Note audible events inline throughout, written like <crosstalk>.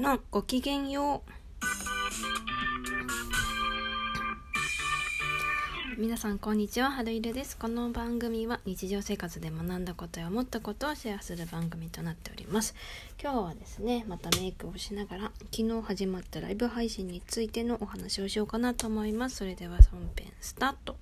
のごきげんよう。皆さんこんにちは。春色です。この番組は日常生活で学んだことや思ったことをシェアする番組となっております。今日はですねまたメイクをしながら昨日始まったライブ配信についてのお話をしようかなと思います。それでは本編スタート。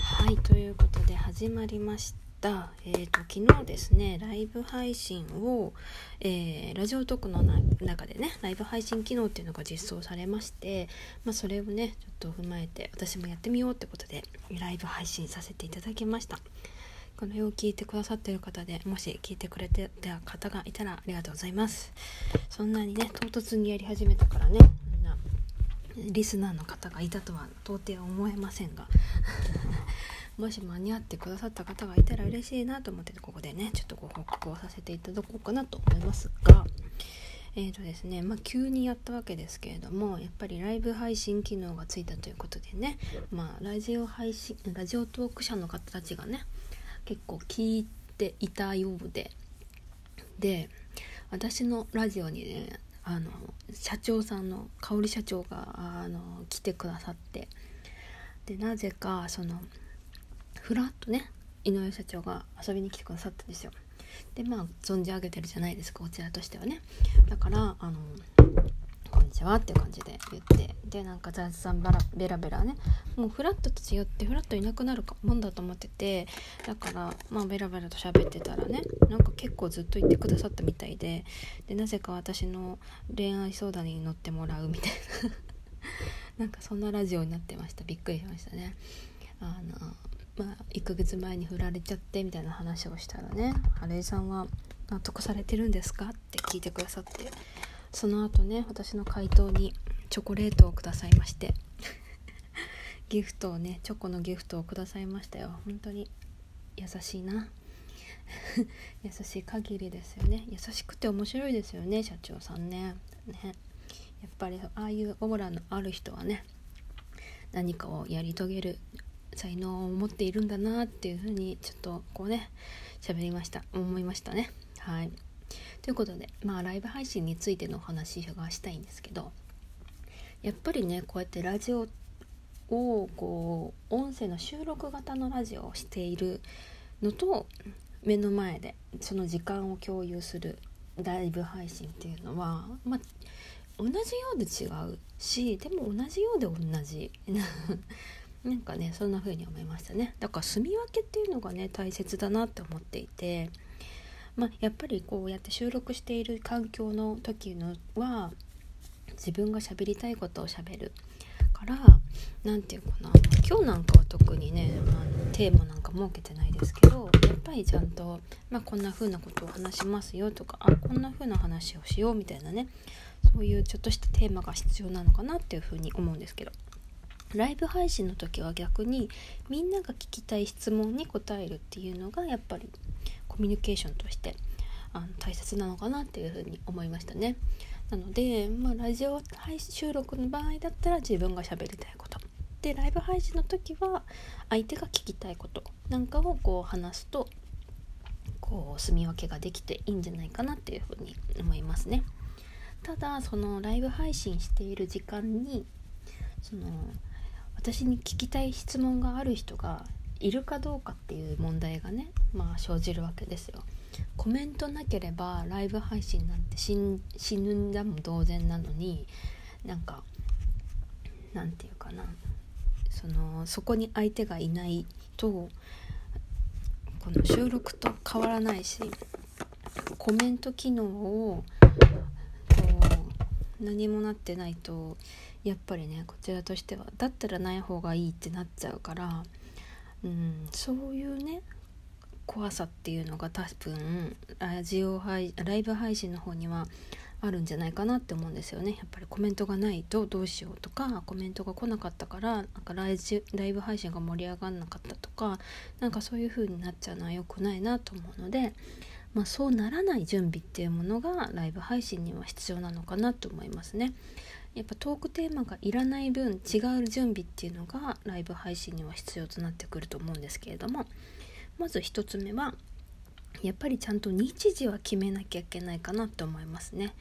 はいということで始まりました、えーと、昨日ですねライブ配信を、えー、ラジオトークの中でねライブ配信機能っていうのが実装されまして、まあ、それをねちょっと踏まえて私もやってみようってことでライブ配信させていただきました。この絵を聞いてくださってる方でもし聞いてくれてた方がいたらありがとうございます。そんなにね唐突にやり始めたからねみんなリスナーの方がいたとは到底思えませんが。もし間に合ってくださった方がいたら嬉しいなと思ってここでねちょっとご報告をさせていただこうかなと思いますがえーとですねまあ、急にやったわけですけれどもやっぱりライブ配信機能がついたということでね、まあ、ラジオ配信ラジオトーク社の方たちがね結構聞いていたようでで私のラジオにねあの社長さんの香織社長があの来てくださってでなぜかそのふらっとね井上社長が遊びに来てくださったんですよ。でまあ存じ上げてるじゃないですかこちらとしてはね。だからあの「こんにちは」っていう感じで言ってでなんか雑談バラベラベラね。もうフラットと違ってフラットいなくなるもんだと思っててだからまあベラベラと喋ってたらねなんか結構ずっと言ってくださったみたいででなぜか私の恋愛相談に乗ってもらうみたいな。<laughs> なんかそんなラジオになってました。びっくりしましたね。あのまあ、1ヶ月前に振られちゃってみたいな話をしたらね「春江さんは納得されてるんですか?」って聞いてくださってその後ね私の回答にチョコレートをくださいまして <laughs> ギフトをねチョコのギフトをくださいましたよ。本当に優しいな。<laughs> 優しい限りですよね。優しくて面白いですよね社長さんね。ね。やっぱりああいうオーラのある人はね何かをやり遂げる才能を持っているんだなっていうふうにちょっとこうね喋りました。思いましたね。はい。ということでまあライブ配信についてのお話がしたいんですけどやっぱりねこうやってラジオをこう音声の収録型のラジオをしているのと目の前でその時間を共有するライブ配信っていうのはまあ同じようで違うしでも同じようで同じ。なんかねそんな風に思いましたね。だから住み分けっていうのがね大切だなって思っていてまあやっぱりこうやって収録している環境の時のは自分が喋りたいことをしゃべる。から何て言うかな。今日なんかは特にね、まあ、テーマなんか設けてないですけどやっぱりちゃんと、まあ、こんな風なことを話しますよとかあこんな風な話をしようみたいなねそういうちょっとしたテーマが必要なのかなっていう風に思うんですけど。ライブ配信の時は逆にみんなが聞きたい質問に答えるっていうのがやっぱりコミュニケーションとしてあの大切なのかなっていうふうに思いましたね。なので、まあ、ラジオ配信収録の場合だったら自分が喋りたいことでライブ配信の時は相手が聞きたいことなんかをこう話すとこう住み分けができていいんじゃないかなっていうふうに思いますね。ただそのライブ配信している時間にその私に聞きたい質問がある人がいるかどうかっていう問題がねまあ生じるわけですよ。コメントなければライブ配信なんて死ぬんだも同然なのになんかなんていうかなそのそこに相手がいないとこの収録と変わらないしコメント機能を何もなってないとやっぱりねこちらとしてはだったらない方がいいってなっちゃうから、うん、そういうね怖さっていうのが多分ラジオ配ライブ配信の方にはあるんじゃないかなって思うんですよね。やっぱりコメントがないとどうしようとかコメントが来なかったからなんかライライブ配信が盛り上がんなかったとかなんかそういう風になっちゃうのは良くないなと思うので、まあ、そうならない準備っていうものがライブ配信には必要なのかなと思いますね。やっぱトークテーマがいらない分違う準備っていうのがライブ配信には必要となってくると思うんですけれどもまず1つ目はやっぱりちゃんと日時は決めなきゃいけないかなって思いますね。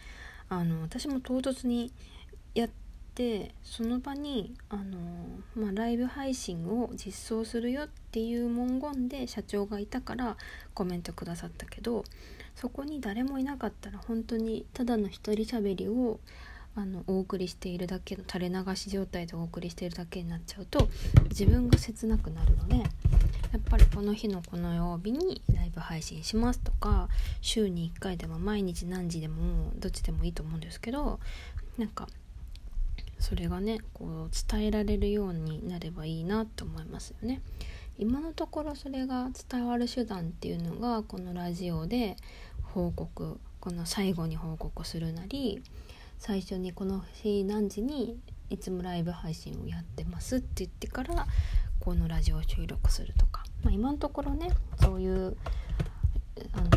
あの私も唐突にてその場にあの、まあ、ライブ配信を実装するよっていう文言で社長がいたからコメントくださったけどそこに誰もいなかったら本当にただの一人喋りをあのお送りしているだけの垂れ流し状態でお送りしているだけになっちゃうと自分が切なくなるのでやっぱりこの日のこの曜日にライブ配信しますとか週に1回でも毎日何時でもどっちでもいいと思うんですけどなんかそれがねこう伝えられるようになればいいなと思いますよね。今のところそれが伝わる手段っていうのがこのラジオで報告この最後に報告するなり最初にこの日何時にいつもライブ配信をやってますって言ってからこのラジオを収録するとか、まあ、今のところねそういうあの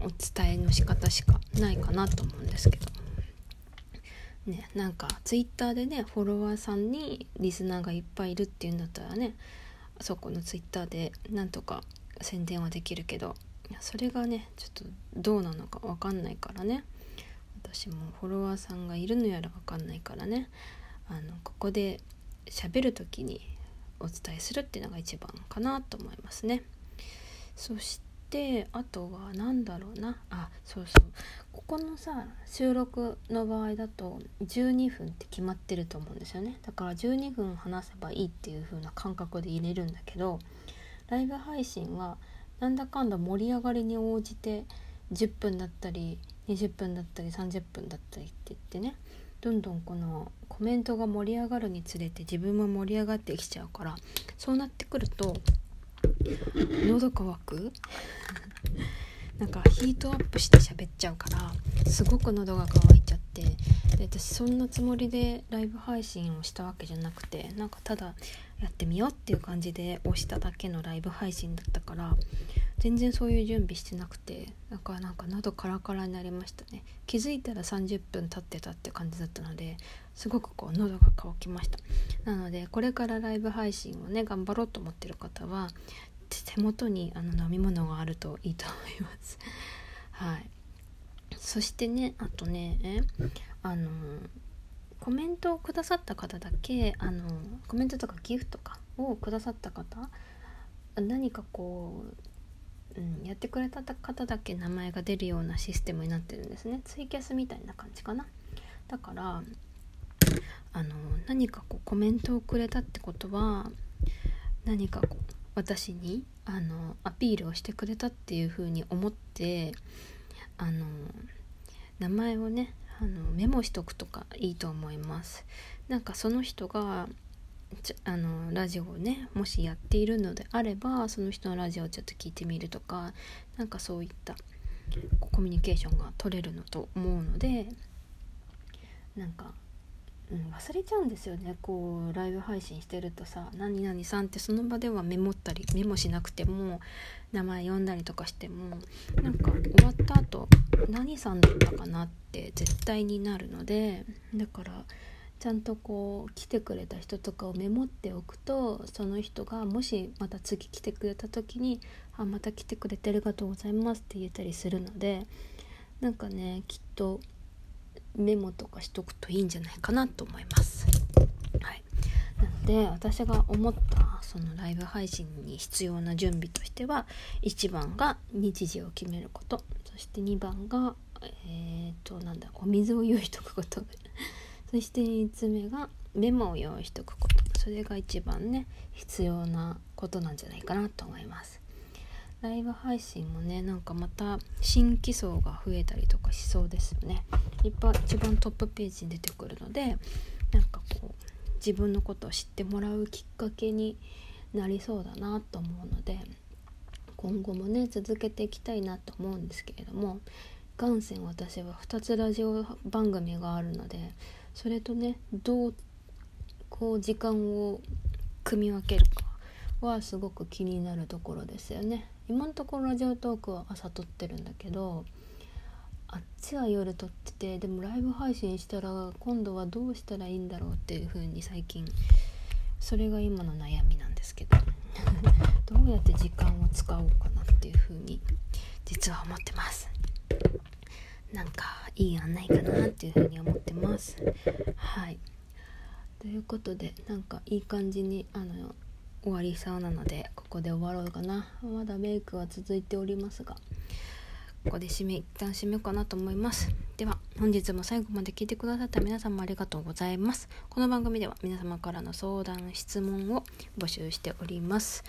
お伝えの仕方しかないかなと思うんですけど。ね、なんかツイッターでねフォロワーさんにリスナーがいっぱいいるっていうんだったらねそこのツイッターでなんとか宣伝はできるけどそれがねちょっとどうなのか分かんないからね私もフォロワーさんがいるのやら分かんないからねあのここで喋る時にお伝えするっていうのが一番かなと思いますね。そしてあとは何だろうな。あそうそう。ここのさ収録の場合だと12分って決まってると思うんですよね。だから12分話せばいいっていう風な感覚で入れるんだけどライブ配信はなんだかんだ盛り上がりに応じて10分だったり20分だったり30分だったりって言ってねどんどんこのコメントが盛り上がるにつれて自分も盛り上がってきちゃうからそうなってくると喉乾く？なんかヒートアップして喋っちゃうからすごく喉が渇いちゃって。で私そんなつもりでライブ配信をしたわけじゃなくてなんかただやってみようっていう感じで押しただけのライブ配信だったから全然そういう準備してなくてだからなんか喉カラカラになりましたね。気づいたら30分経ってたって感じだったのですごくこう喉が渇きました。なのでこれからライブ配信をね頑張ろうと思ってる方は手元にあの飲み物があるといいと思います。<laughs> はい。そしてねあとねあのコメントをくださった方だけあのコメントとかギフトとかをくださった方何かこう、うん、やってくれた方だけ名前が出るようなシステムになってるんですね。ツイキャスみたいな感じかな。だからあの何かこうコメントをくれたってことは何かこう私にあのアピールをしてくれたっていう風に思ってあの名前をねあのメモしとくとかいいと思います。なんかその人があのラジオをねもしやっているのであればその人のラジオをちょっと聞いてみるとかなんかそういったコミュニケーションが取れるのと思うのでなんかうん、忘れちゃうんですよね。こうライブ配信してるとさ「何々さん」ってその場ではメモったりメモしなくても名前読んだりとかしてもなんか終わった後何さんだったかなって絶対になるのでだからちゃんとこう来てくれた人とかをメモっておくとその人がもしまた次来てくれた時に「あまた来てくれてありがとうございます」って言えたりするのでなんかねきっとメモとかしとくといいんじゃないかなと思います。はい、なので私が思ったそのライブ配信に必要な準備としては1番が日時を決めることそして2番がえっ、ー、となんだお水を用意しとくこと <laughs> そして3つ目がメモを用意しとくことそれが一番ね必要なことなんじゃないかなと思います。ライブ配信もねなんかまた新規層が増えたりとかしそうですよね。いっぱい一番トップページに出てくるのでなんかこう自分のことを知ってもらうきっかけになりそうだなと思うので今後もね続けていきたいなと思うんですけれども元線私は2つラジオ番組があるのでそれとねどうこう時間を組み分けるかはすごく気になるところですよね。今のところラジオトークは朝撮ってるんだけどあっちは夜撮っててでもライブ配信したら今度はどうしたらいいんだろうっていう風に最近それが今の悩みなんですけど <laughs> どうやって時間を使おうかなっていう風に実は思ってます。なんかいい案内かなっていうふうに思ってます。はい。ということでなんかいい感じにあの終わりそうなのでここで終わろうかな。まだメイクは続いておりますがここで締め一旦締めようかなと思います。では本日も最後まで聞いてくださった皆様ありがとうございます。この番組では皆様からの相談質問を募集しております。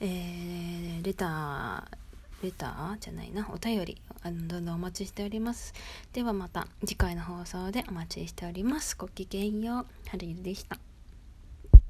えー、レターレターじゃないな。お便りあのどんどんお待ちしております。ではまた次回の放送でお待ちしております。ごきげんよう。ハリルでした。